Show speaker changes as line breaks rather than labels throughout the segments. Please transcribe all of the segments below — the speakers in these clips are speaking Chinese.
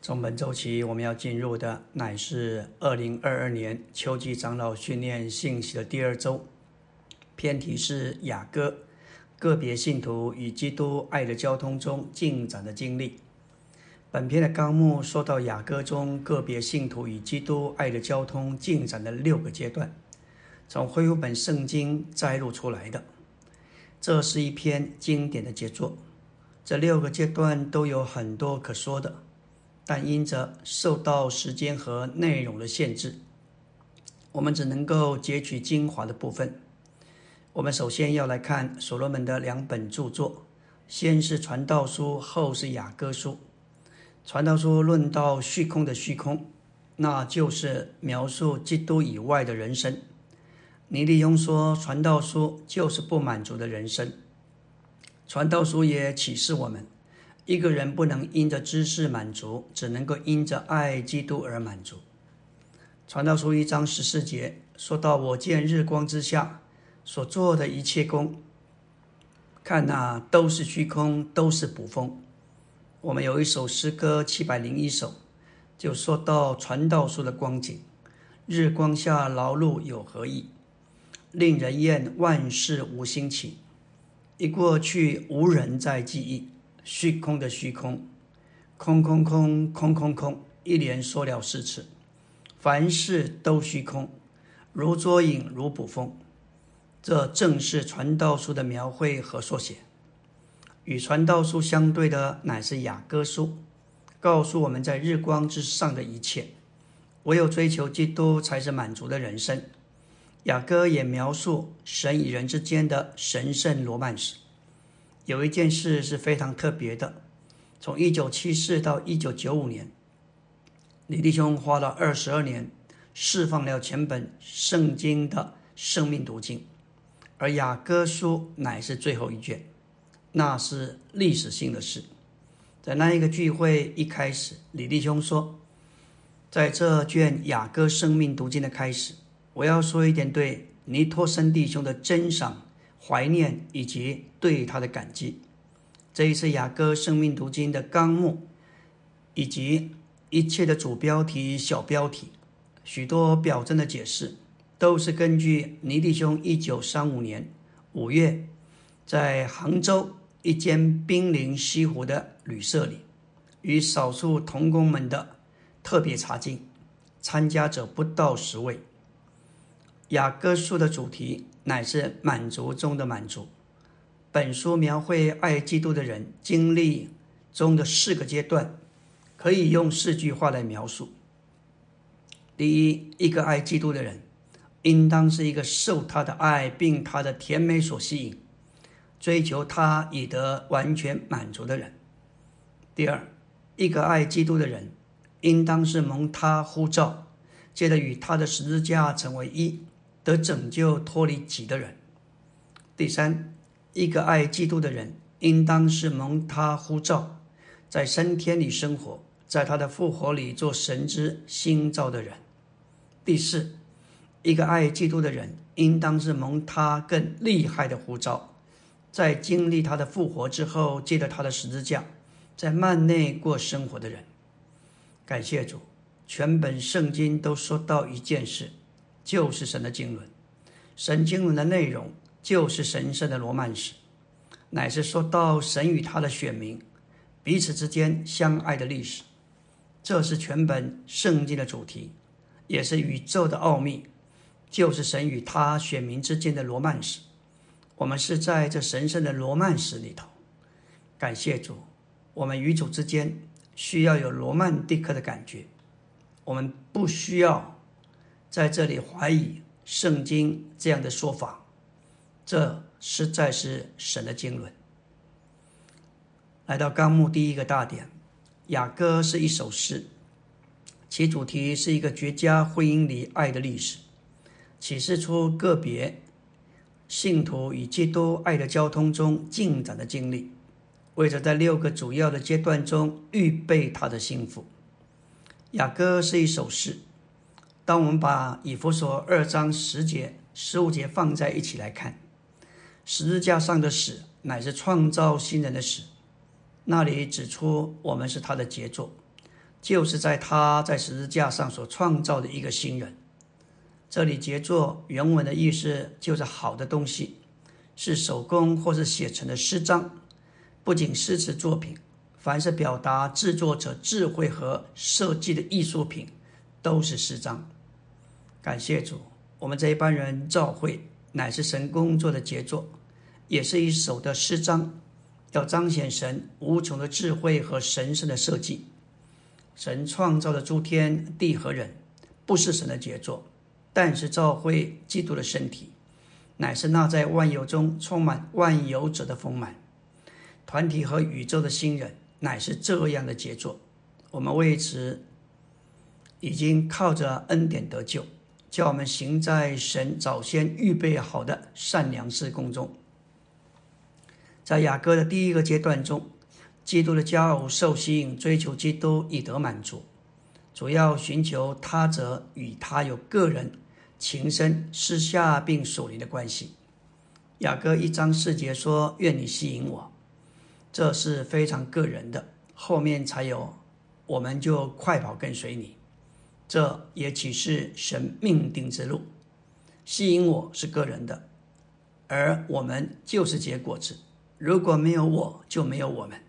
从本周起，我们要进入的乃是二零二二年秋季长老训练信息的第二周，篇题是雅歌，个别信徒与基督爱的交通中进展的经历。本篇的纲目说到雅歌中个别信徒与基督爱的交通进展的六个阶段，从恢复本圣经摘录出来的。这是一篇经典的杰作。这六个阶段都有很多可说的，但因着受到时间和内容的限制，我们只能够截取精华的部分。我们首先要来看所罗门的两本著作，先是《传道书》，后是《雅歌书》。《传道书》论到虚空的虚空，那就是描述基督以外的人生。尼利翁说，《传道书》就是不满足的人生。传道书也启示我们，一个人不能因着知识满足，只能够因着爱基督而满足。传道书一章十四节说到：“我见日光之下所做的一切功，看那都是虚空，都是捕风。”我们有一首诗歌七百零一首，就说到传道书的光景：“日光下劳碌有何益？令人厌万事无兴起。”一过去，无人再记忆，虚空的虚空，空空空空空空，一连说了四次，凡事都虚空，如捉影，如捕风。这正是传道书的描绘和缩写。与传道书相对的，乃是雅歌书，告诉我们在日光之上的一切，唯有追求基督，才是满足的人生。雅歌也描述神与人之间的神圣罗曼史。有一件事是非常特别的：从一九七四到一九九五年，李弟兄花了二十二年释放了全本圣经的生命读经，而雅歌书乃是最后一卷。那是历史性的事。在那一个聚会一开始，李弟兄说：“在这卷雅各生命读经的开始。”我要说一点对尼托森弟兄的珍赏、怀念以及对他的感激。这一次雅歌生命读经的纲目，以及一切的主标题、小标题，许多表征的解释，都是根据尼弟兄一九三五年五月在杭州一间濒临西湖的旅社里，与少数童工们的特别查经，参加者不到十位。雅各书的主题乃是满足中的满足。本书描绘爱基督的人经历中的四个阶段，可以用四句话来描述：第一，一个爱基督的人，应当是一个受他的爱并他的甜美所吸引，追求他以得完全满足的人；第二，一个爱基督的人，应当是蒙他呼召，借着与他的十字架成为一。得拯救、脱离己的人。第三，一个爱基督的人，应当是蒙他呼召，在升天里生活，在他的复活里做神之新造的人。第四，一个爱基督的人，应当是蒙他更厉害的呼召，在经历他的复活之后，借着他的十字架，在幔内过生活的人。感谢主，全本圣经都说到一件事。就是神的经纶，神经纶的内容就是神圣的罗曼史，乃是说到神与他的选民彼此之间相爱的历史。这是全本圣经的主题，也是宇宙的奥秘，就是神与他选民之间的罗曼史。我们是在这神圣的罗曼史里头。感谢主，我们与主之间需要有罗曼蒂克的感觉，我们不需要。在这里怀疑圣经这样的说法，这实在是神的经纶。来到纲目第一个大点，雅歌是一首诗，其主题是一个绝佳婚姻里爱的历史，启示出个别信徒与基督爱的交通中进展的经历，为着在六个主要的阶段中预备他的幸福。雅歌是一首诗。当我们把以弗所二章十节、十五节放在一起来看，十字架上的死乃是创造新人的死。那里指出我们是他的杰作，就是在他在十字架上所创造的一个新人。这里杰作原文的意思就是好的东西，是手工或是写成的诗章，不仅诗词作品，凡是表达制作者智慧和设计的艺术品，都是诗章。感谢主，我们这一班人召会乃是神工作的杰作，也是一首的诗章，要彰显神无穷的智慧和神圣的设计。神创造的诸天地和人，不是神的杰作。但是，召会基督的身体，乃是那在万有中充满万有者的丰满团体和宇宙的新人，乃是这样的杰作。我们为此已经靠着恩典得救，叫我们行在神早先预备好的善良事工中。在雅各的第一个阶段中，基督的骄傲受吸引，追求基督以得满足，主要寻求他者与他有个人。情深私下并属灵的关系。雅各一章四节说：“愿你吸引我。”这是非常个人的，后面才有“我们就快跑跟随你”。这也岂是神命定之路。吸引我是个人的，而我们就是结果子。如果没有我，就没有我们。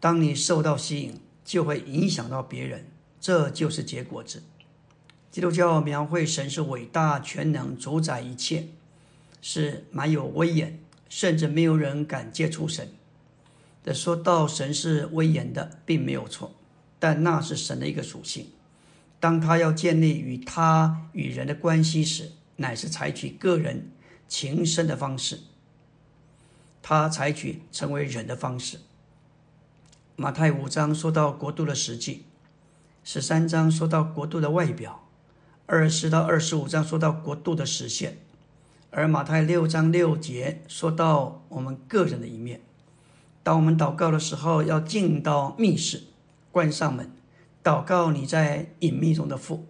当你受到吸引，就会影响到别人，这就是结果子。基督教描绘神是伟大、全能、主宰一切，是蛮有威严，甚至没有人敢接触神。的说到神是威严的，并没有错，但那是神的一个属性。当他要建立与他与人的关系时，乃是采取个人情深的方式。他采取成为人的方式。马太五章说到国度的实际，十三章说到国度的外表。二十到二十五章说到国度的实现，而马太六章六节说到我们个人的一面。当我们祷告的时候，要进到密室，关上门，祷告你在隐秘中的父，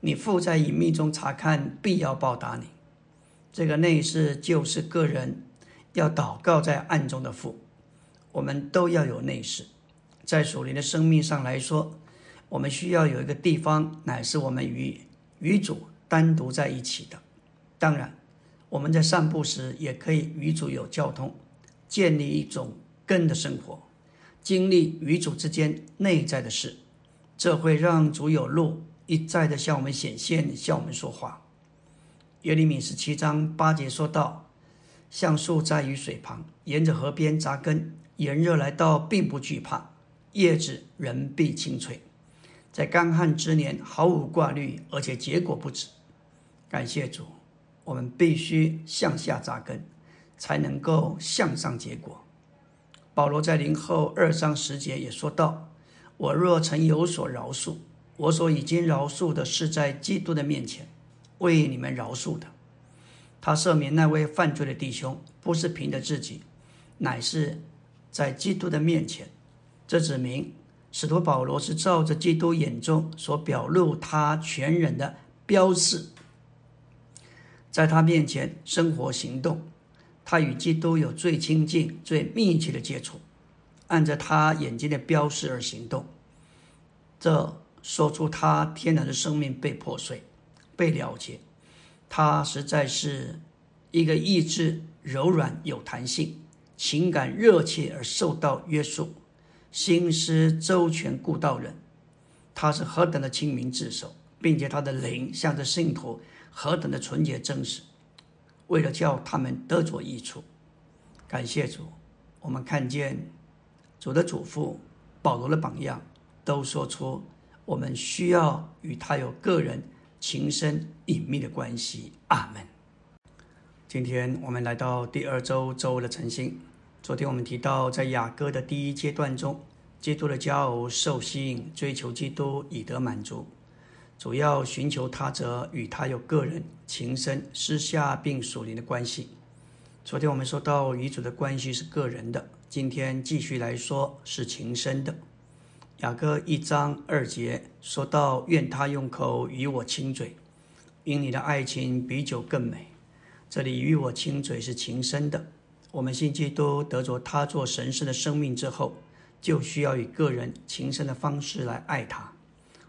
你父在隐秘中查看，必要报答你。这个内室就是个人要祷告在暗中的父。我们都要有内室，在属灵的生命上来说，我们需要有一个地方，乃是我们与。与主单独在一起的，当然，我们在散步时也可以与主有交通，建立一种根的生活，经历与主之间内在的事，这会让主有路一再的向我们显现，向我们说话。耶利米十七章八节说道：“橡树栽于水旁，沿着河边扎根，炎热来到并不惧怕，叶子仍必青翠。”在干旱之年毫无挂虑，而且结果不止。感谢主，我们必须向下扎根，才能够向上结果。保罗在林后二章十节也说到：“我若曾有所饶恕，我所已经饶恕的是在基督的面前为你们饶恕的。他赦免那位犯罪的弟兄，不是凭着自己，乃是在基督的面前。这指明。”使徒保罗是照着基督眼中所表露他全人的标示，在他面前生活行动，他与基督有最亲近、最密切的接触，按着他眼睛的标示而行动。这说出他天然的生命被破碎、被了结。他实在是一个意志柔软、有弹性、情感热切而受到约束。心思周全、顾道人，他是何等的清明自守，并且他的灵向着信徒何等的纯洁真实，为了叫他们得着益处。感谢主，我们看见主的祖父保罗的榜样，都说出我们需要与他有个人情深隐秘的关系。阿门。今天我们来到第二周周的晨星。昨天我们提到，在雅各的第一阶段中，基督的骄傲受吸引，追求基督以得满足，主要寻求他者与他有个人情深、私下并属灵的关系。昨天我们说到与主的关系是个人的，今天继续来说是情深的。雅各一章二节说到：“愿他用口与我亲嘴，因你的爱情比酒更美。”这里与我亲嘴是情深的。我们信基督得着他做神圣的生命之后，就需要以个人情深的方式来爱他，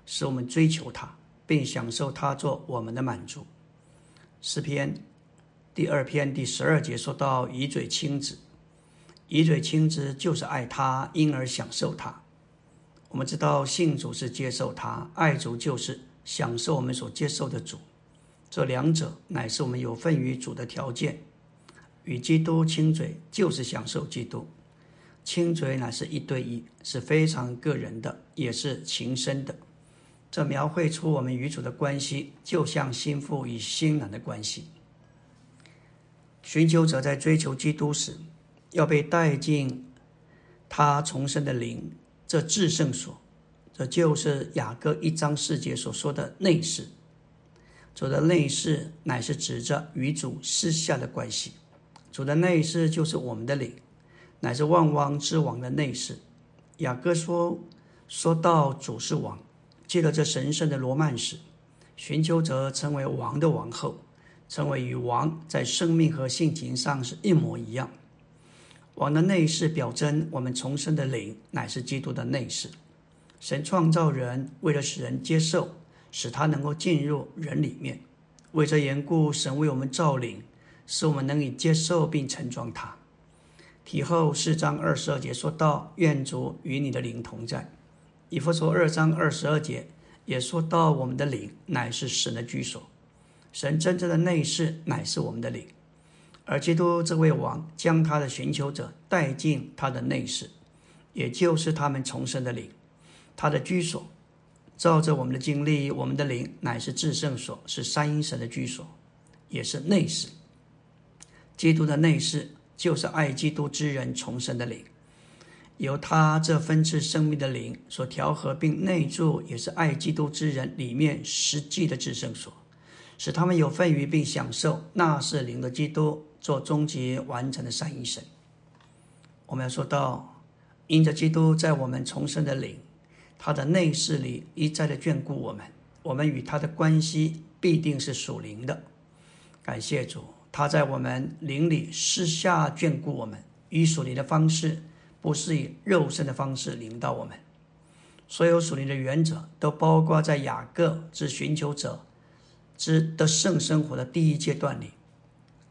使我们追求他，并享受他做我们的满足。诗篇第二篇第十二节说到：“以嘴亲子，以嘴亲子就是爱他，因而享受他。”我们知道信主是接受他，爱主就是享受我们所接受的主。这两者乃是我们有份于主的条件。与基督亲嘴，就是享受基督。亲嘴乃是一对一，是非常个人的，也是情深的。这描绘出我们与主的关系，就像心腹与新郎的关系。寻求者在追求基督时，要被带进他重生的灵，这至圣所，这就是雅各一章四节所说的内室。主的内室乃是指着与主私下的关系。主的内室就是我们的灵，乃是万王之王的内室。雅各说：“说到主是王，借着这神圣的罗曼史，寻求者成为王的王后，成为与王在生命和性情上是一模一样。王的内室表征我们重生的灵，乃是基督的内室。神创造人，为了使人接受，使他能够进入人里面。为这缘故，神为我们造灵。”使我们能以接受并承装它。体后四章二十二节说到：“愿主与你的灵同在。”以弗所二章二十二节也说到：“我们的灵乃是神的居所，神真正的内室乃是我们的灵。”而基督这位王将他的寻求者带进他的内室，也就是他们重生的灵，他的居所。照着我们的经历，我们的灵乃是至圣所，是三阴神的居所，也是内室。基督的内室就是爱基督之人重生的灵，由他这分赐生命的灵所调和并内住，也是爱基督之人里面实际的至圣所，使他们有份于并享受那是灵的基督做终极完成的三一生。我们要说到，因着基督在我们重生的灵，他的内室里一再的眷顾我们，我们与他的关系必定是属灵的。感谢主。他在我们灵里私下眷顾我们，以属灵的方式，不是以肉身的方式领导我们。所有属灵的原则都包括在雅各之寻求者之的圣生活的第一阶段里。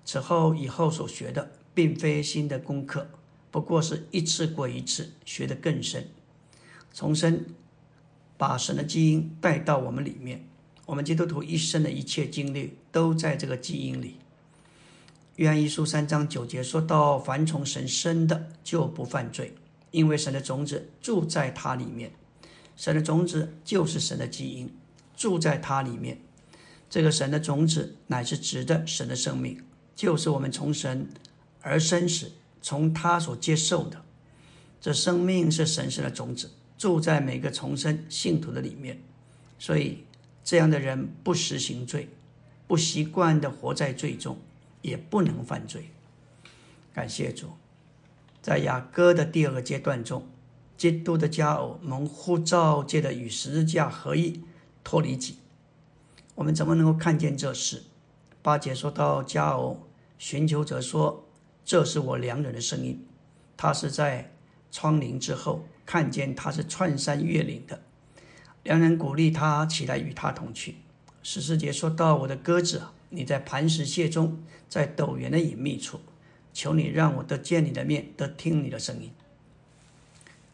此后以后所学的，并非新的功课，不过是一次过一次学得更深。重生，把神的基因带到我们里面。我们基督徒一生的一切经历，都在这个基因里。约翰一书三章九节说到：“凡从神生的，就不犯罪，因为神的种子住在他里面。神的种子就是神的基因，住在他里面。这个神的种子乃是指的神的生命，就是我们从神而生时，从他所接受的。这生命是神圣的种子，住在每个重生信徒的里面。所以，这样的人不实行罪，不习惯的活在罪中。”也不能犯罪。感谢主，在雅各的第二个阶段中，基督的佳偶蒙呼召，借着与十字架合一，脱离己。我们怎么能够看见这事？八节说到佳偶寻求者说：“这是我良人的声音。”他是在窗棂之后看见他是穿山越岭的，良人鼓励他起来与他同去。十四节说到：“我的鸽子，你在磐石穴中。”在陡原的隐秘处，求你让我得见你的面，得听你的声音。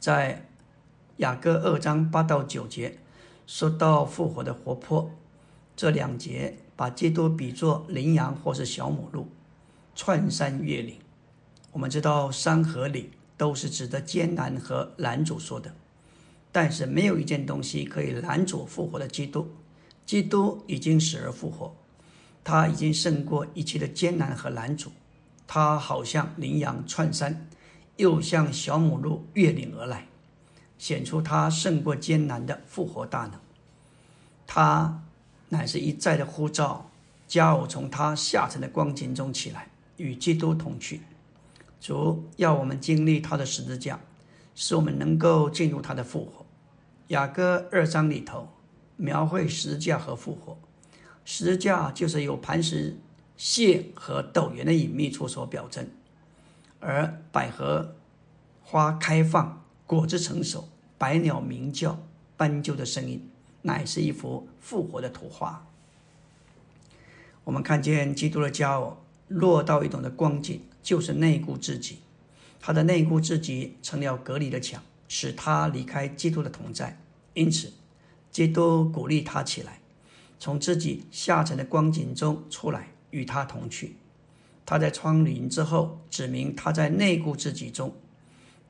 在雅各二章八到九节说到复活的活泼，这两节把基督比作羚羊或是小母鹿，窜山越岭。我们知道山和岭都是指的艰难和拦阻说的，但是没有一件东西可以拦阻复活的基督。基督已经死而复活。他已经胜过一切的艰难和难阻，他好像羚羊窜山，又像小母鹿越岭而来，显出他胜过艰难的复活大能。他乃是一再的呼召，加我从他下沉的光景中起来，与基督同去。主要我们经历他的十字架，使我们能够进入他的复活。雅各二章里头描绘十字架和复活。十字架就是由磐石蟹和斗圆的隐秘处所表征，而百合花开放果子成熟，百鸟鸣叫，斑鸠的声音，乃是一幅复活的图画。我们看见基督的骄傲落到一种的光景，就是内顾自己。他的内顾自己成了隔离的墙，使他离开基督的同在。因此，基督鼓励他起来，从自己下沉的光景中出来，与他同去。他在窗棂之后指明他在内顾自己中。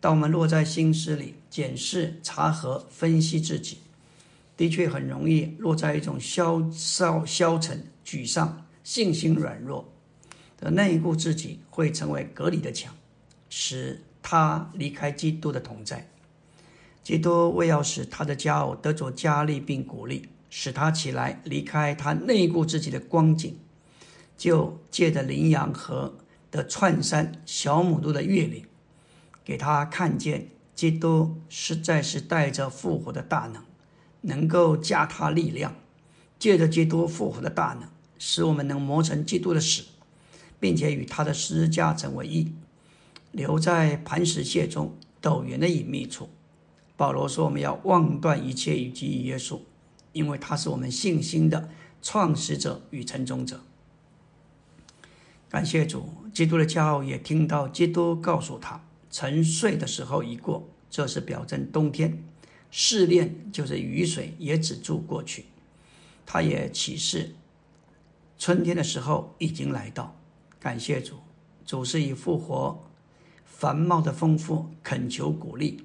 当我们落在心思里检视、查核、分析自己，的确很容易落在一种消消消沉、沮丧、信心软弱的内顾自己，会成为隔离的墙。使他离开基督的同在，基督为要使他的骄傲得着加力并鼓励，使他起来离开他内顾自己的光景，就借着羚羊河的串山小母鹿的月岭，给他看见基督实在是带着复活的大能，能够加他力量，借着基督复活的大能，使我们能磨成基督的死，并且与他的十字架成为一。留在磐石屑中陡原的隐秘处。保罗说：“我们要忘断一切以及耶稣，因为他是我们信心的创始者与成终者。”感谢主，基督的骄傲也听到基督告诉他：“沉睡的时候已过。”这是表征冬天试炼，就是雨水也止住过去。他也启示春天的时候已经来到。感谢主，主是以复活。繁茂的丰富，恳求鼓励，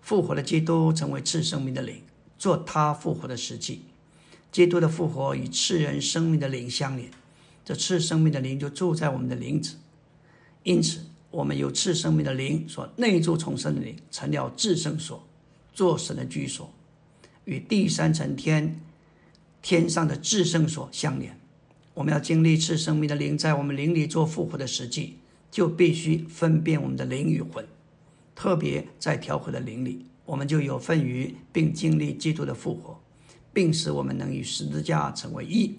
复活的基督成为赐生命的灵，做他复活的实际。基督的复活与赐人生命的灵相连，这赐生命的灵就住在我们的灵子。因此，我们有赐生命的灵所内住重生的灵，成了至圣所，做神的居所，与第三层天天上的至圣所相连。我们要经历赐生命的灵在我们灵里做复活的实际。就必须分辨我们的灵与魂，特别在调和的灵里，我们就有份于并经历基督的复活，并使我们能与十字架成为一，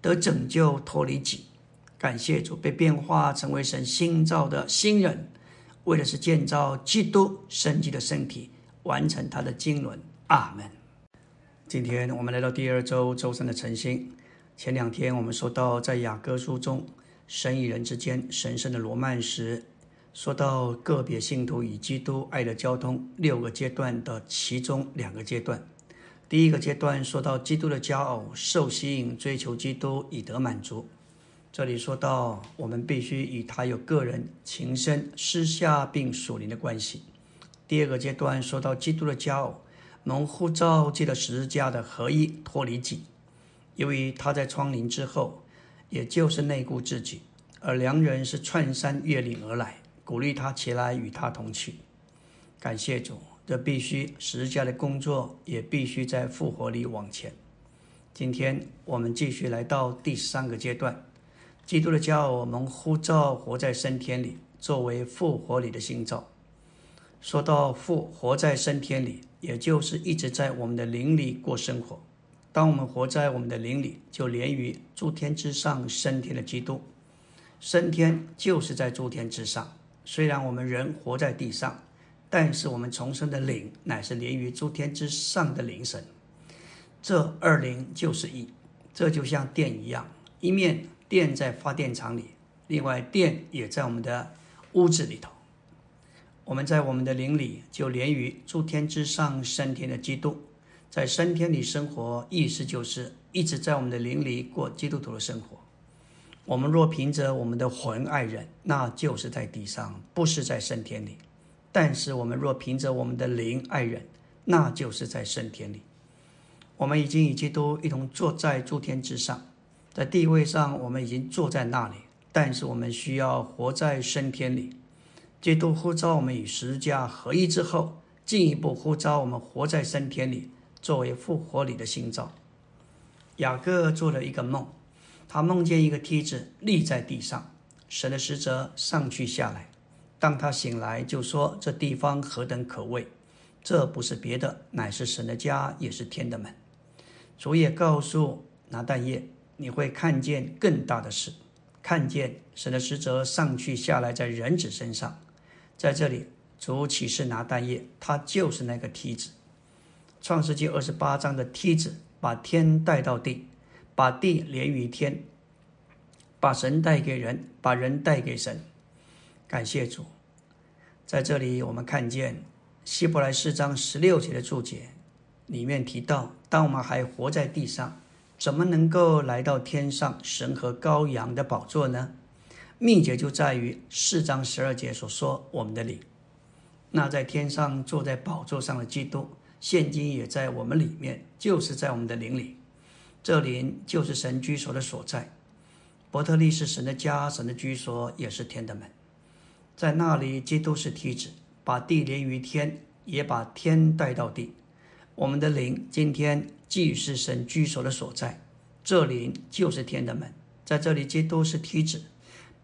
得拯救脱离己。感谢主，被变化成为神新造的新人，为的是建造基督生机的身体，完成他的经纶。阿门。今天我们来到第二周周三的晨星。前两天我们说到，在雅各书中。神与人之间神圣的罗曼史，说到个别信徒与基督爱的交通六个阶段的其中两个阶段。第一个阶段说到基督的骄傲受吸引，追求基督以得满足。这里说到我们必须与他有个人情深私下并属灵的关系。第二个阶段说到基督的骄傲蒙呼召借了十字架的合一脱离己，由于他在窗棂之后。也就是内顾自己，而良人是串山越岭而来，鼓励他起来与他同去。感谢主，这必须十家的工作也必须在复活里往前。今天我们继续来到第三个阶段，基督的骄傲，我们呼召活在升天里，作为复活里的新造。说到复活在升天里，也就是一直在我们的灵里过生活。当我们活在我们的灵里，就连于诸天之上升天的基督。升天就是在诸天之上。虽然我们人活在地上，但是我们重生的灵乃是连于诸天之上的灵神。这二灵就是一。这就像电一样，一面电在发电厂里，另外电也在我们的屋子里头。我们在我们的灵里就连于诸天之上升天的基督。在升天里生活，意思就是一直在我们的灵里过基督徒的生活。我们若凭着我们的魂爱人，那就是在地上，不是在升天里；但是我们若凭着我们的灵爱人，那就是在升天里。我们已经与基督一同坐在诸天之上，在地位上我们已经坐在那里，但是我们需要活在升天里。基督呼召我们与十字架合一之后，进一步呼召我们活在升天里。作为复活里的心脏，雅各做了一个梦，他梦见一个梯子立在地上，神的使者上去下来。当他醒来，就说：“这地方何等可畏！这不是别的，乃是神的家，也是天的门。”主也告诉拿但业：“你会看见更大的事，看见神的使者上去下来在人子身上。”在这里，主启示拿但业，他就是那个梯子。创世纪二十八章的梯子，把天带到地，把地连于天，把神带给人，把人带给神。感谢主。在这里，我们看见希伯来四章十六节的注解，里面提到：当我们还活在地上，怎么能够来到天上神和羔羊的宝座呢？秘诀就在于四章十二节所说我们的灵。那在天上坐在宝座上的基督，现今也在我们里面，就是在我们的灵里。这灵就是神居所的所在。伯特利是神的家，神的居所也是天的门。在那里，基督是梯子，把地连于天，也把天带到地。我们的灵今天既是神居所的所在，这灵就是天的门。在这里，基督是梯子，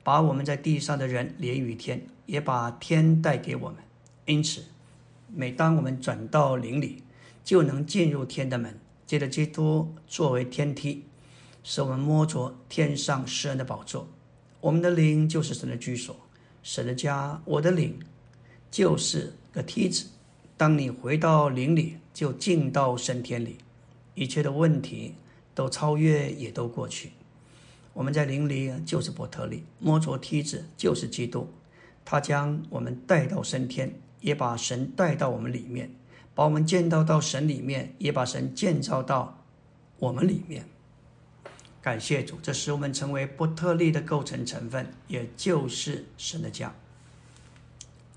把我们在地上的人连于天，也把天带给我们。因此，每当我们转到灵里，就能进入天的门。借着基督作为天梯，使我们摸着天上施恩的宝座。我们的灵就是神的居所。神的家，我的灵就是个梯子。当你回到灵里，就进到升天里，一切的问题都超越，也都过去。我们在灵里就是伯特利，摸着梯子就是基督，他将我们带到升天，也把神带到我们里面，把我们建造到神里面，也把神建造到我们里面。感谢主，这使我们成为伯特利的构成成分，也就是神的家。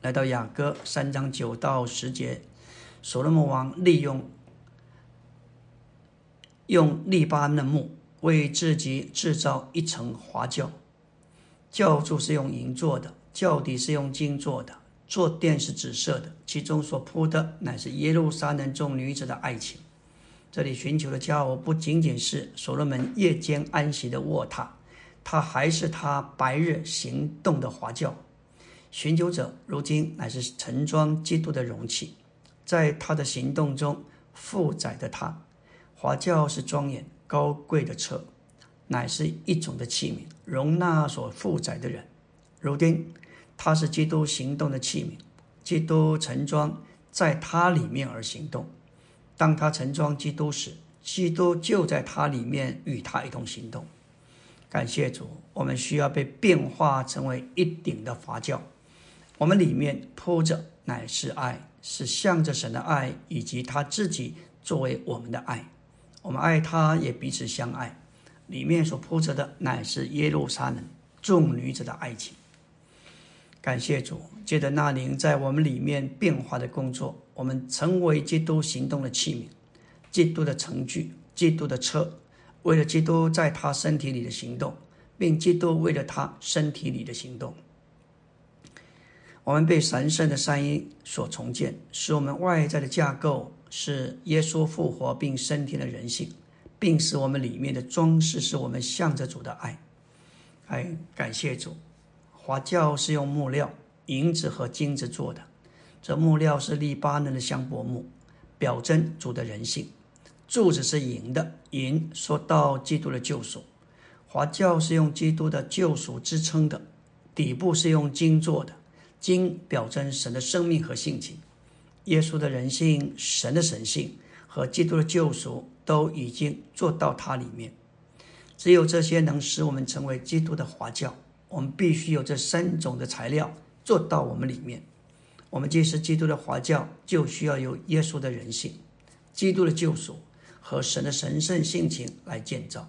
来到雅歌三章九到十节，所罗门王利用用利巴嫩木为自己制造一层华轿，轿柱是用银做的，轿底是用金做的，坐垫是紫色的，其中所铺的乃是耶路撒冷众女子的爱情。这里寻求的家伙不仅仅是所罗门夜间安息的卧榻，他还是他白日行动的华轿。寻求者如今乃是盛装基督的容器，在他的行动中负载的他。华轿是庄严高贵的车，乃是一种的器皿，容纳所负载的人。如今他是基督行动的器皿，基督盛装在他里面而行动。当他盛装基督时，基督就在他里面与他一同行动。感谢主，我们需要被变化成为一顶的华教。我们里面铺着乃是爱，是向着神的爱，以及他自己作为我们的爱。我们爱他，也彼此相爱。里面所铺着的乃是耶路撒冷众女子的爱情。感谢主，借着那灵在我们里面变化的工作。我们成为基督行动的器皿，基督的程序，基督的车，为了基督在他身体里的行动，并基督为了他身体里的行动，我们被神圣的三一所重建，使我们外在的架构是耶稣复活并升天的人性，并使我们里面的装饰是我们向着主的爱。哎，感谢主！华教是用木料、银子和金子做的。这木料是利巴嫩的香柏木，表征主的人性；柱子是银的，银说到基督的救赎；华教是用基督的救赎支撑的，底部是用金做的，金表征神的生命和性情。耶稣的人性、神的神性和基督的救赎都已经做到它里面。只有这些能使我们成为基督的华教。我们必须有这三种的材料做到我们里面。我们既是基督的华教，就需要有耶稣的人性、基督的救赎和神的神圣性情来建造。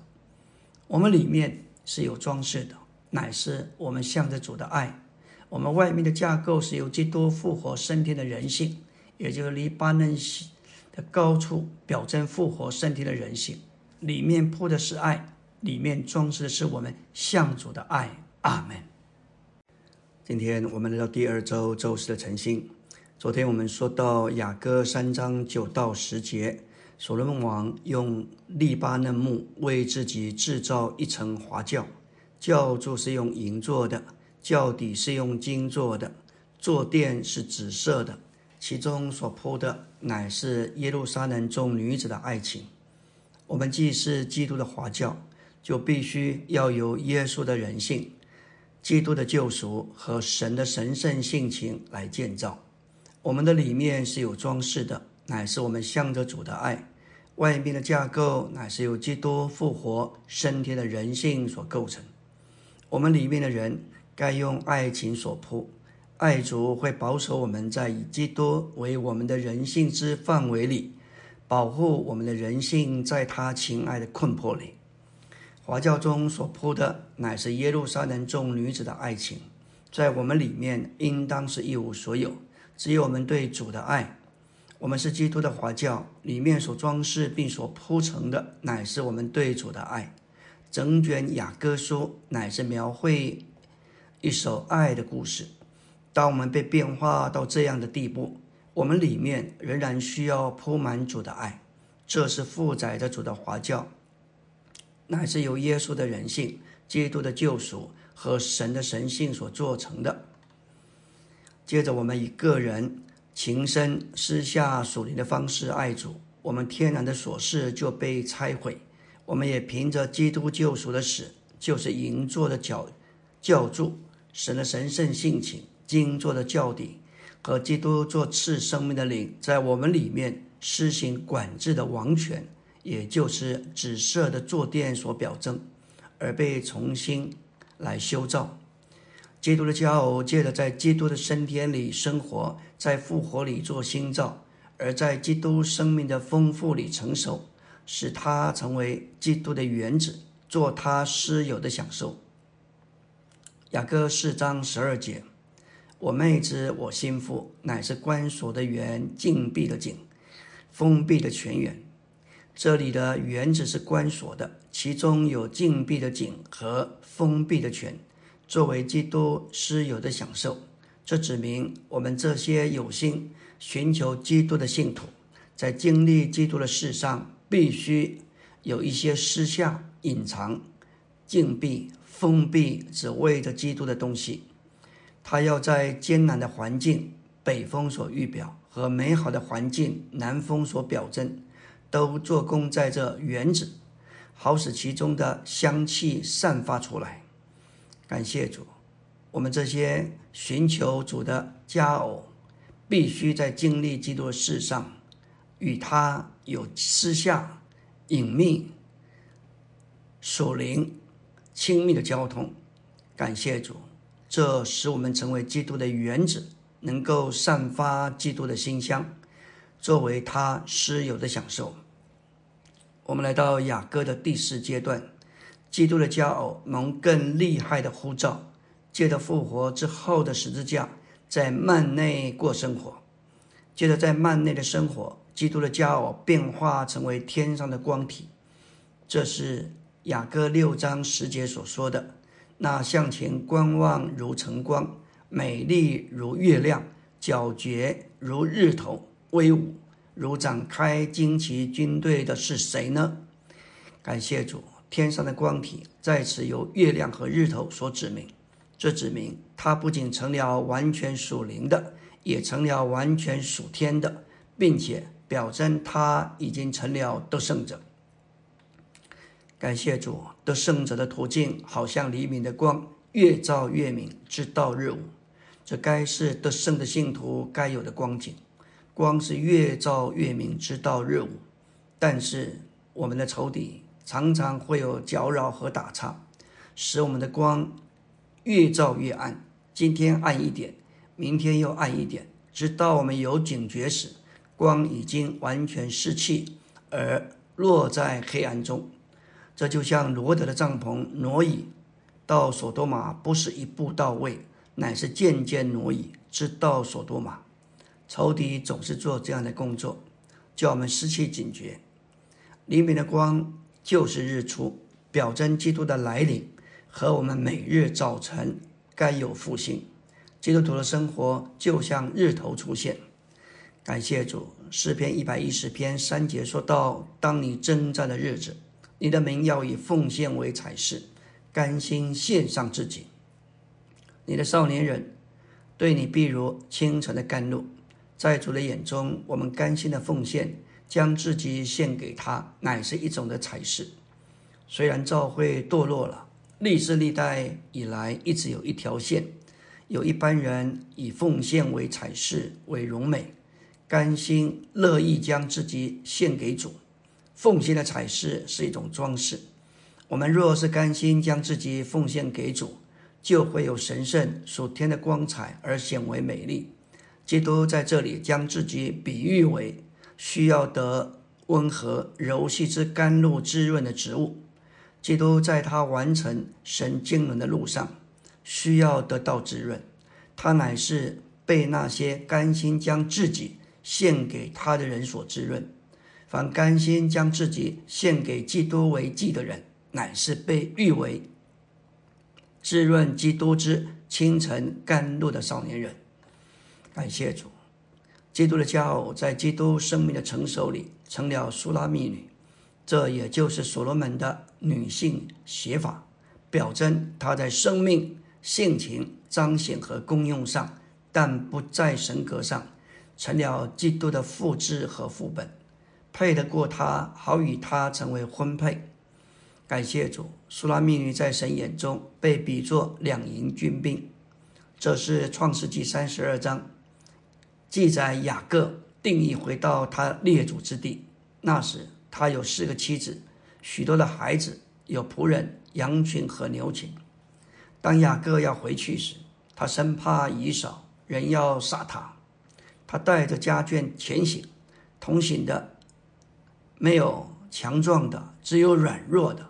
我们里面是有装饰的，乃是我们向着主的爱。我们外面的架构是由基督复活升天的人性，也就是黎巴嫩的高处，表征复活升天的人性。里面铺的是爱，里面装饰的是我们向主的爱。阿门。今天我们来到第二周周四的晨星。昨天我们说到雅歌三章九到十节，所罗门王用利巴嫩木为自己制造一层华轿，轿柱是用银做的，轿底是用金做的，坐垫是紫色的，其中所铺的乃是耶路撒冷众女子的爱情。我们既是基督的华教，就必须要有耶稣的人性。基督的救赎和神的神圣性情来建造，我们的里面是有装饰的，乃是我们向着主的爱；外面的架构乃是由基督复活升天的人性所构成。我们里面的人该用爱情所铺，爱主会保守我们在以基督为我们的人性之范围里，保护我们的人性在他情爱的困迫里。华教中所铺的乃是耶路撒冷众女子的爱情，在我们里面应当是一无所有。只有我们对主的爱，我们是基督的华教里面所装饰并所铺成的，乃是我们对主的爱。整卷雅歌书乃是描绘一首爱的故事。当我们被变化到这样的地步，我们里面仍然需要铺满主的爱。这是负载着主的华教，乃是由耶稣的人性、基督的救赎和神的神性所做成的。接着，我们以个人情深私下属灵的方式爱主，我们天然的琐事就被拆毁。我们也凭着基督救赎的死，就是银座的教教主神的神圣性情，金座的教底和基督做赐生命的灵，在我们里面施行管制的王权，也就是紫色的坐垫所表征，而被重新来修造。基督的骄傲，借着在基督的升天里生活，在复活里做新造，而在基督生命的丰富里成熟，使他成为基督的原子，做他私有的享受。雅各四章十二节：我妹子，我心腹，乃是关锁的园，禁闭的井，封闭的泉源。这里的园子是关锁的，其中有禁闭的井和封闭的泉。作为基督私有的享受，这指明我们这些有心寻求基督的信徒，在经历基督的事上，必须有一些私下隐藏、禁闭、封闭，只为着基督的东西。他要在艰难的环境（北风所预表）和美好的环境（南风所表征）都做工在这园子，好使其中的香气散发出来。感谢主，我们这些寻求主的佳偶，必须在经历基督的事上，与他有私下、隐秘、属灵、亲密的交通。感谢主，这使我们成为基督的原子，能够散发基督的馨香，作为他私有的享受。我们来到雅歌的第四阶段。基督的骄傲蒙更厉害的呼召，借着复活之后的十字架，在幔内过生活。接着在幔内的生活，基督的骄傲变化成为天上的光体。这是雅各六章十节所说的：“那向前观望如晨光，美丽如月亮，皎洁如日头，威武如展开旌旗军队的是谁呢？”感谢主。天上的光体在此由月亮和日头所指明，这指明他不仅成了完全属灵的，也成了完全属天的，并且表征他已经成了得胜者。感谢主，得胜者的途径好像黎明的光，越照越明，直到日午。这该是得胜的信徒该有的光景。光是越照越明，直到日午。但是我们的仇敌。常常会有搅扰和打岔，使我们的光越照越暗。今天暗一点，明天又暗一点，直到我们有警觉时，光已经完全失去，而落在黑暗中。这就像罗德的帐篷挪移到索多玛，不是一步到位，乃是渐渐挪移，直到索多玛。仇敌总是做这样的工作，叫我们失去警觉。黎明的光。就是日出，表征基督的来临和我们每日早晨该有复兴。基督徒的生活就像日头出现。感谢主，诗篇一百一十篇三节说到：当你征战的日子，你的名要以奉献为彩饰，甘心献上自己。你的少年人对你必如清晨的甘露。在主的眼中，我们甘心的奉献。将自己献给他，乃是一种的才饰。虽然教会堕落了，历世历代以来一直有一条线，有一般人以奉献为彩饰为荣美，甘心乐意将自己献给主。奉献的彩饰是一种装饰。我们若是甘心将自己奉献给主，就会有神圣属天的光彩而显为美丽。基督在这里将自己比喻为需要得温和柔细之甘露滋润的植物。基督在他完成神经纶的路上。需要得到滋润，他乃是被那些甘心将自己献给他的人所滋润。凡甘心将自己献给基督为祭的人，乃是被誉为滋润基督之清晨甘露的少年人。感谢主，基督的骄傲在基督生命的成熟里成了苏拉密女，这也就是所罗门的女性写法，表征她在生命。性情彰显和功用上，但不在神格上，成了基督的复制和副本，配得过他，好与他成为婚配。感谢主，苏拉密女在神眼中被比作两营军兵。这是创世纪三十二章记载雅各定义回到他列祖之地，那时他有四个妻子，许多的孩子，有仆人、羊群和牛群。当雅各要回去时，他生怕以扫人要杀他，他带着家眷前行，同行的没有强壮的，只有软弱的，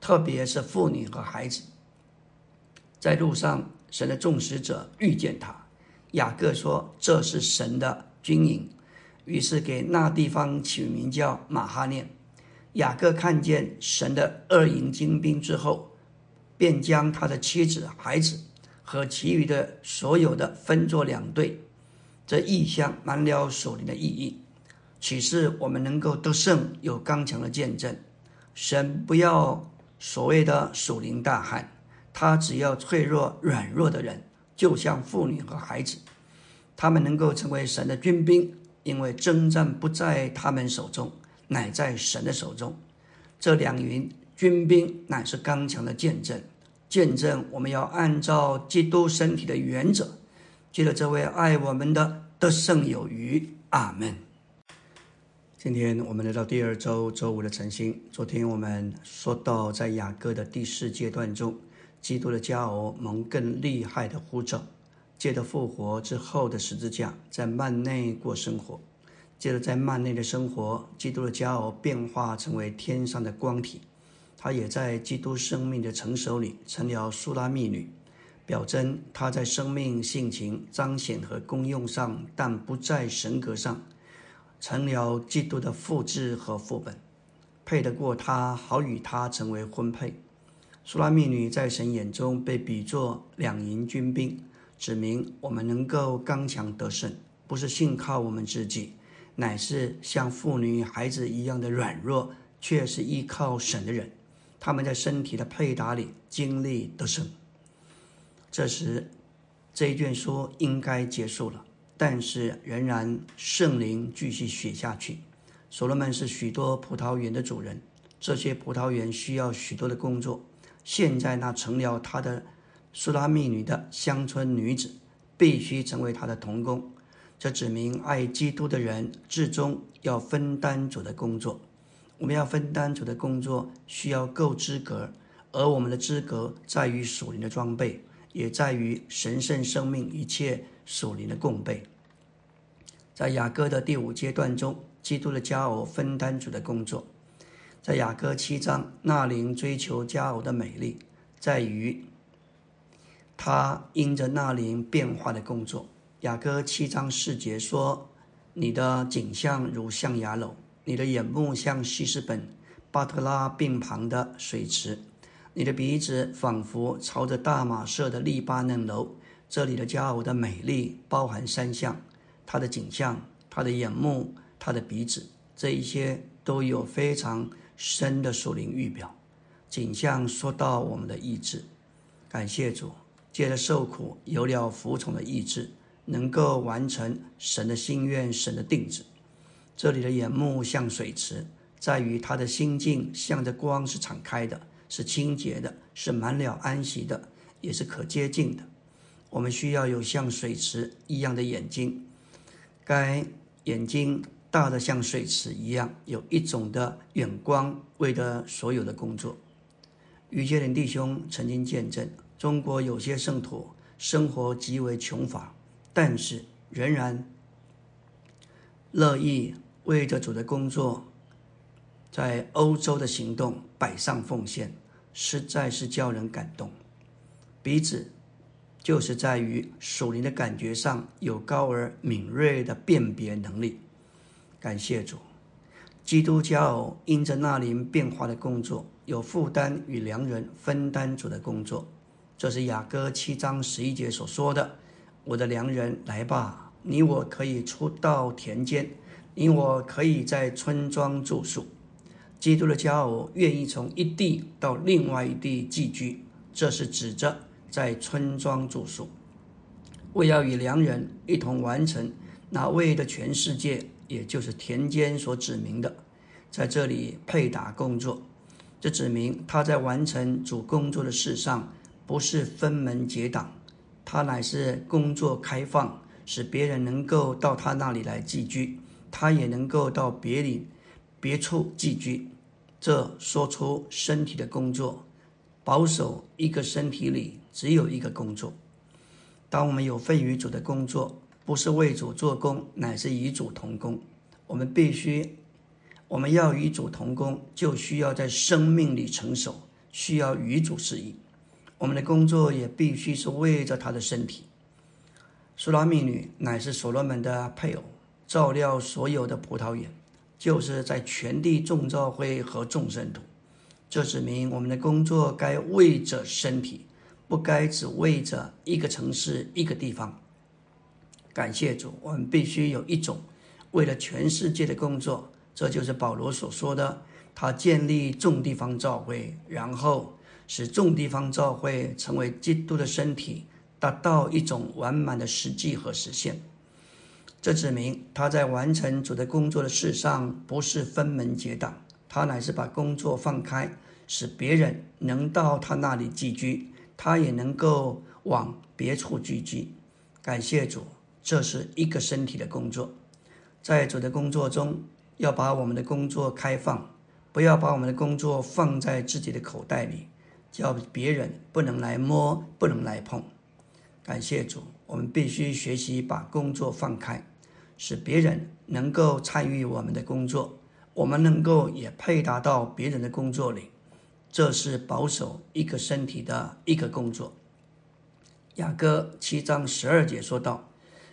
特别是妇女和孩子。在路上，神的众使者遇见他，雅各说：“这是神的军营。”于是给那地方起名叫马哈念。雅各看见神的二营精兵之后。便将他的妻子、孩子和其余的所有的分作两队。这意象满了属灵的意义，启示我们能够得胜，有刚强的见证。神不要所谓的属灵大汉，他只要脆弱软弱的人，就像妇女和孩子，他们能够成为神的军兵，因为征战不在他们手中，乃在神的手中。这两云。军兵乃是刚强的见证，见证我们要按照基督身体的原则，记得这位爱我们的得胜有余。阿门。今天我们来到第二周周五的晨星。昨天我们说到，在雅各的第四阶段中，基督的加偶蒙更厉害的呼召，借着复活之后的十字架，在幔内过生活，接着在幔内的生活，基督的加偶变化成为天上的光体。他也在基督生命的成熟里成了苏拉密女，表征他在生命性情彰显和功用上，但不在神格上，成了基督的复制和副本，配得过他，好与他成为婚配。苏拉密女在神眼中被比作两营军兵，指明我们能够刚强得胜，不是信靠我们自己，乃是像妇女孩子一样的软弱，却是依靠神的人。他们在身体的配搭里经历得胜。这时，这一卷书应该结束了，但是仍然圣灵继续写下去。所罗门是许多葡萄园的主人，这些葡萄园需要许多的工作。现在那成了他的苏拉密女的乡村女子，必须成为他的童工。这指明爱基督的人至终要分担主的工作。我们要分担主的工作，需要够资格，而我们的资格在于属灵的装备，也在于神圣生命一切属灵的供备。在雅各的第五阶段中，基督的家偶分担主的工作。在雅各七章，纳灵追求佳偶的美丽，在于他因着纳灵变化的工作。雅各七章四节说：“你的景象如象牙楼。”你的眼目像西斯本、巴特拉病旁的水池，你的鼻子仿佛朝着大马色的利巴嫩楼。这里的佳偶的美丽包含三项：它的景象、它的眼目、它的鼻子。这一些都有非常深的属灵预表。景象说到我们的意志，感谢主，借着受苦有了服从的意志，能够完成神的心愿、神的定旨。这里的眼目像水池，在于他的心境向着光是敞开的，是清洁的，是满了安息的，也是可接近的。我们需要有像水池一样的眼睛，该眼睛大的像水池一样，有一种的眼光，为着所有的工作。于杰林弟兄曾经见证，中国有些圣徒生活极为穷乏，但是仍然乐意为着主的工作，在欧洲的行动摆上奉献，实在是叫人感动。彼此。就是在于属灵的感觉上有高而敏锐的辨别能力。感谢主，基督教偶因着那灵变化的工作，有负担与良人分担主的工作。这是雅歌七章十一节所说的：“我的良人，来吧，你我可以出到田间，你我可以在村庄住宿。”基督的家偶愿意从一地到另外一地寄居，这是指着。在村庄住宿，为要与良人一同完成那为的全世界，也就是田间所指明的，在这里配搭工作。这指明他在完成主工作的事上，不是分门结党，他乃是工作开放，使别人能够到他那里来寄居，他也能够到别里别处寄居。这说出身体的工作。保守一个身体里只有一个工作。当我们有份于主的工作，不是为主做工，乃是与主同工。我们必须，我们要与主同工，就需要在生命里成熟，需要与主适应。我们的工作也必须是为着他的身体。苏拉密女乃是所罗门的配偶，照料所有的葡萄园，就是在全地众召会和众生徒。这指明我们的工作该为着身体，不该只为着一个城市、一个地方。感谢主，我们必须有一种为了全世界的工作。这就是保罗所说的：他建立众地方教会，然后使众地方教会成为基督的身体，达到一种完满的实际和实现。这指明他在完成主的工作的事上，不是分门结党。他乃是把工作放开，使别人能到他那里寄居，他也能够往别处聚居。感谢主，这是一个身体的工作。在主的工作中，要把我们的工作开放，不要把我们的工作放在自己的口袋里，叫别人不能来摸，不能来碰。感谢主，我们必须学习把工作放开，使别人能够参与我们的工作。我们能够也配搭到别人的工作里，这是保守一个身体的一个工作。雅各七章十二节说道：“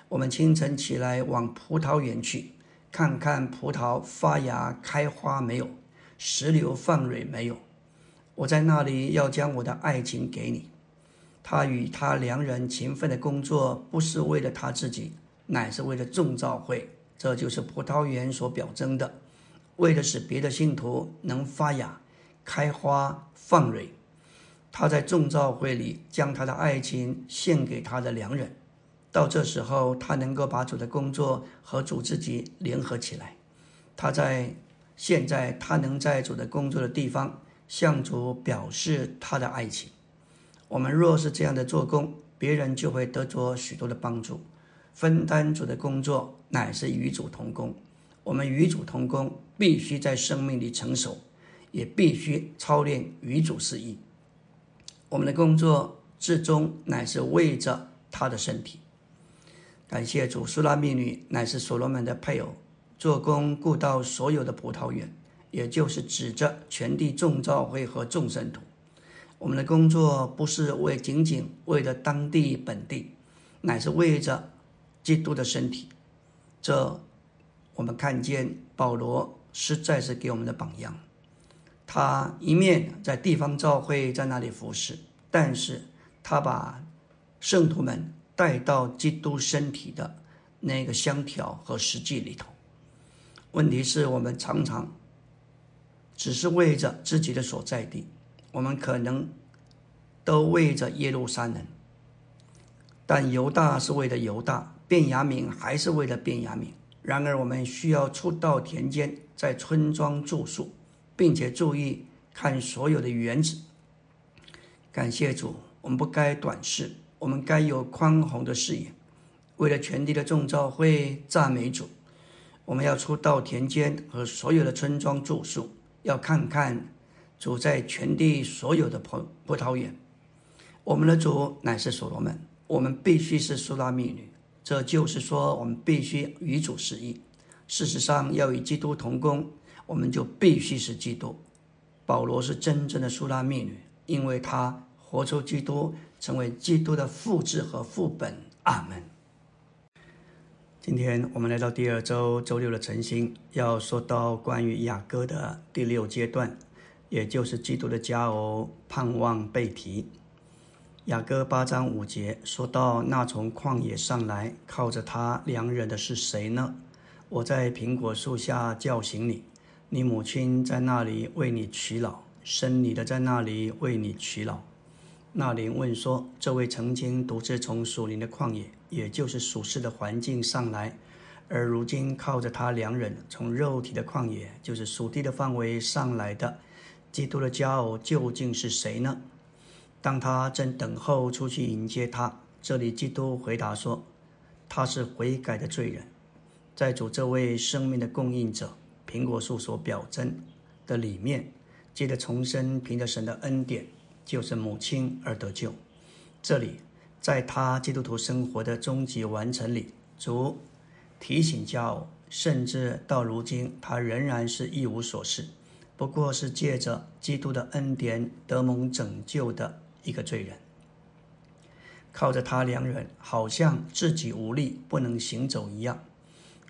我们清晨起来往葡萄园去，看看葡萄发芽开花没有，石榴放蕊没有。我在那里要将我的爱情给你。他与他良人勤奋的工作，不是为了他自己，乃是为了众造会。这就是葡萄园所表征的。”为了使别的信徒能发芽、开花、放蕊，他在众造会里将他的爱情献给他的良人。到这时候，他能够把主的工作和主自己联合起来。他在现在，他能在主的工作的地方向主表示他的爱情。我们若是这样的做工，别人就会得着许多的帮助。分担主的工作，乃是与主同工。我们与主同工，必须在生命里成熟，也必须操练与主适应。我们的工作至终乃是为着他的身体。感谢主，苏拉密女乃是所罗门的配偶，做工顾到所有的葡萄园，也就是指着全地众召会和众圣徒。我们的工作不是为仅仅为了当地本地，乃是为着基督的身体。这。我们看见保罗实在是给我们的榜样。他一面在地方教会在那里服侍，但是他把圣徒们带到基督身体的那个香条和实际里头。问题是我们常常只是为着自己的所在地，我们可能都为着耶路撒冷，但犹大是为了犹大，便雅悯还是为了便雅悯。然而，我们需要出到田间，在村庄住宿，并且注意看所有的园子。感谢主，我们不该短视，我们该有宽宏的视野，为了全地的众召会赞美主。我们要出到田间和所有的村庄住宿，要看看主在全地所有的葡葡萄园。我们的主乃是所罗门，我们必须是苏拉密女。这就是说，我们必须与主适意。事实上，要与基督同工，我们就必须是基督。保罗是真正的苏拉密女，因为他活出基督，成为基督的复制和副本。阿门。今天我们来到第二周周六的晨星，要说到关于雅各的第六阶段，也就是基督的家偶盼望被提。雅各八章五节说到：“那从旷野上来靠着他良人的是谁呢？我在苹果树下叫醒你，你母亲在那里为你取老，生你的在那里为你取老。”那灵问说：“这位曾经独自从属灵的旷野，也就是属世的环境上来，而如今靠着他良人从肉体的旷野，就是属地的范围上来的，基督的佳偶究竟是谁呢？”当他正等候出去迎接他，这里基督回答说：“他是悔改的罪人，在主这位生命的供应者苹果树所表征的里面，记得重生，凭着神的恩典，就是母亲而得救。这里，在他基督徒生活的终极完成里，主提醒家偶，甚至到如今，他仍然是一无所事，不过是借着基督的恩典得蒙拯救的。”一个罪人，靠着他良人，好像自己无力不能行走一样；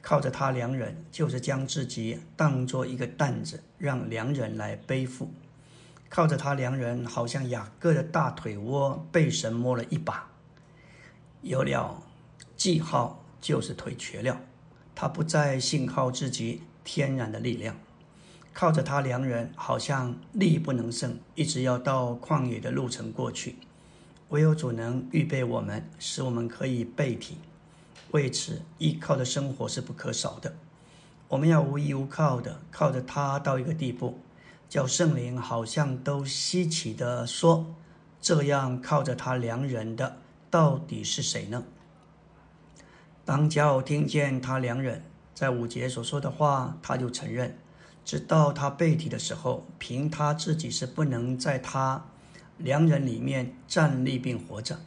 靠着他良人，就是将自己当做一个担子，让良人来背负；靠着他良人，好像雅各的大腿窝被神摸了一把，有了记号，就是腿瘸了，他不再信靠自己天然的力量。靠着他良人，好像力不能胜，一直要到旷野的路程过去。唯有主能预备我们，使我们可以背体。为此，依靠的生活是不可少的。我们要无依无靠的靠着他到一个地步，叫圣灵好像都稀奇的说：“这样靠着他良人的到底是谁呢？”当加偶听见他良人在五节所说的话，他就承认。直到他被提的时候，凭他自己是不能在他良人里面站立并活着。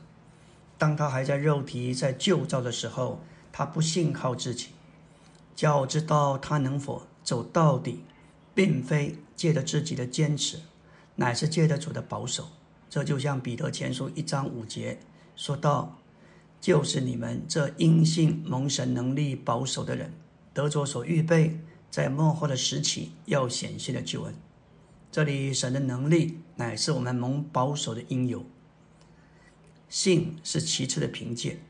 当他还在肉体在旧造的时候，他不信靠自己。叫知道他能否走到底，并非借着自己的坚持，乃是借着主的保守。这就像彼得前书一章五节说到：“就是你们这因信蒙神能力保守的人，得着所预备。”在幕后的时期要显现的救恩，这里神的能力乃是我们蒙保守的应有，信是其次的凭借，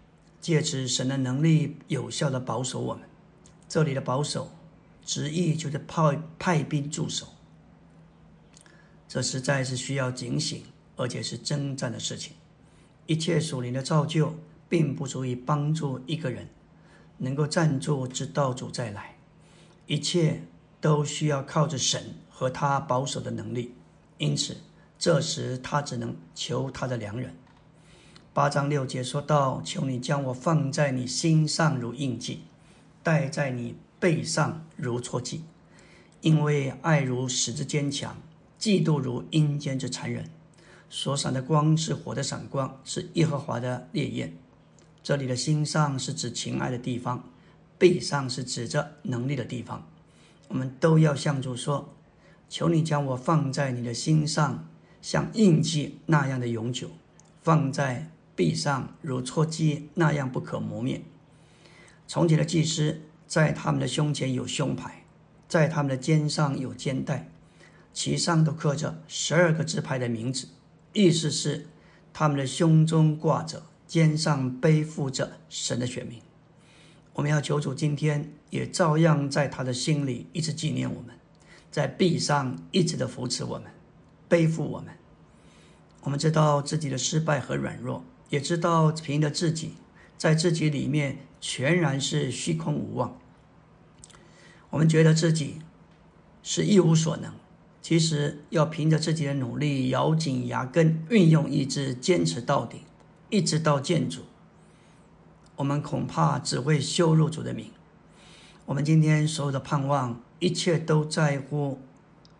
借此神的能力有效的保守我们。这里的保守，执意就是派派兵驻守，这实在是需要警醒，而且是征战的事情。一切属灵的造就，并不足以帮助一个人能够站住，直到主再来。一切都需要靠着神和他保守的能力，因此这时他只能求他的良人。八章六节说到：“求你将我放在你心上如印记，戴在你背上如戳记，因为爱如石之坚强，嫉妒如阴间之残忍。所闪的光是火的闪光，是耶和华的烈焰。这里的心上是指情爱的地方。”背上是指着能力的地方，我们都要向主说：“求你将我放在你的心上，像印记那样的永久；放在背上如戳记那样不可磨灭。”从前的祭司在他们的胸前有胸牌，在他们的肩上有肩带，其上都刻着十二个支派的名字，意思是他们的胸中挂着，肩上背负着神的选民。我们要求主今天也照样在他的心里一直纪念我们，在臂上一直的扶持我们，背负我们。我们知道自己的失败和软弱，也知道凭着自己在自己里面全然是虚空无望。我们觉得自己是一无所能，其实要凭着自己的努力，咬紧牙根，运用意志，坚持到底，一直到见主，我们恐怕只会羞辱主的名。我们今天所有的盼望，一切都在乎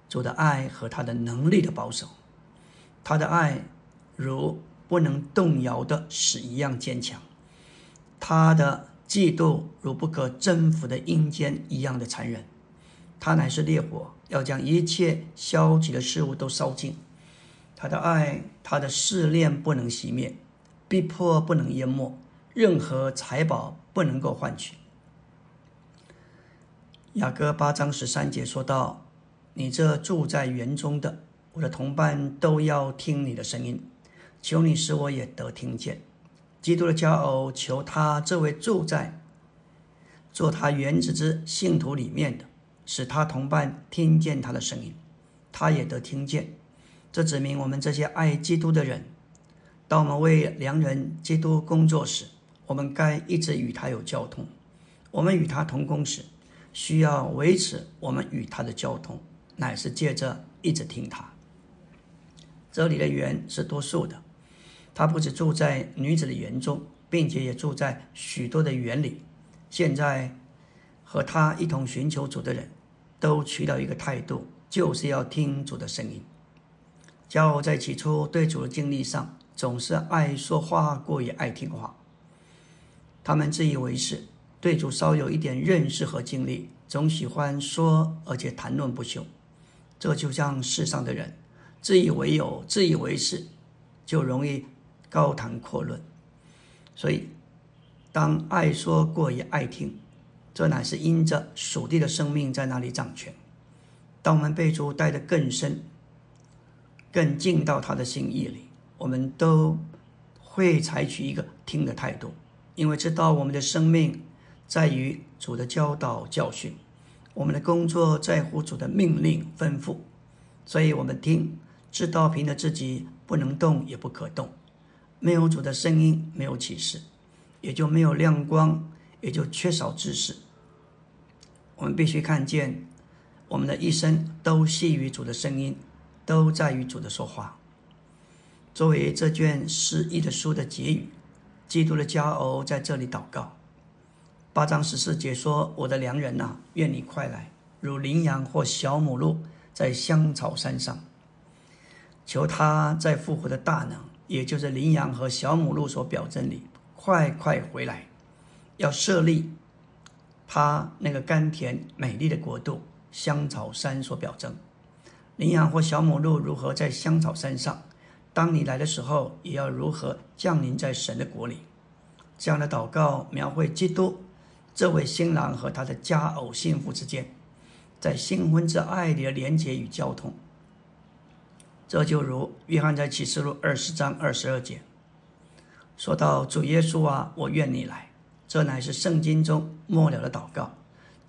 主的爱和他的能力的保守。他的爱如不能动摇的石一样坚强，他的嫉妒如不可征服的阴间一样的残忍。他乃是烈火，要将一切消极的事物都烧尽。他的爱，他的试炼不能熄灭，逼迫不能淹没，任何财宝不能够换取。雅各八章十三节说道：“你这住在园中的，我的同伴都要听你的声音，求你使我也得听见。基督的骄傲，求他这位住在做他原子之信徒里面的，使他同伴听见他的声音，他也得听见。这指明我们这些爱基督的人，当我们为良人基督工作时，我们该一直与他有交通。我们与他同工时。”需要维持我们与他的交通，乃是借着一直听他。这里的园是多数的，他不止住在女子的园中，并且也住在许多的园里。现在和他一同寻求主的人，都取到一个态度，就是要听主的声音。骄傲在起初对主的经历上，总是爱说话过于爱听话，他们自以为是。对主稍有一点认识和经历，总喜欢说，而且谈论不休。这就像世上的人，自以为有，自以为是，就容易高谈阔论。所以，当爱说过于爱听，这乃是因着属地的生命在那里掌权。当我们被主带得更深、更进到他的心意里，我们都会采取一个听的态度，因为知道我们的生命。在于主的教导教训，我们的工作在乎主的命令吩咐，所以我们听，知道凭着自己不能动也不可动，没有主的声音，没有启示，也就没有亮光，也就缺少知识。我们必须看见，我们的一生都系于主的声音，都在于主的说话。作为这卷诗意的书的结语，基督的骄傲在这里祷告。八章十四节说：“我的良人呐，愿你快来，如羚羊或小母鹿在香草山上。求他在复活的大能，也就是羚羊和小母鹿所表征里，快快回来，要设立他那个甘甜美丽的国度。香草山所表征，羚羊或小母鹿如何在香草山上？当你来的时候，也要如何降临在神的国里？这样的祷告描绘基督。”这位新郎和他的佳偶幸福之间，在新婚之爱里的连结与交通，这就如约翰在启示录二十章二十二节说到：“主耶稣啊，我愿你来。”这乃是圣经中末了的祷告。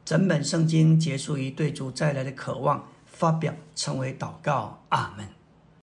整本圣经结束于对主再来的渴望发表，成为祷告。阿门。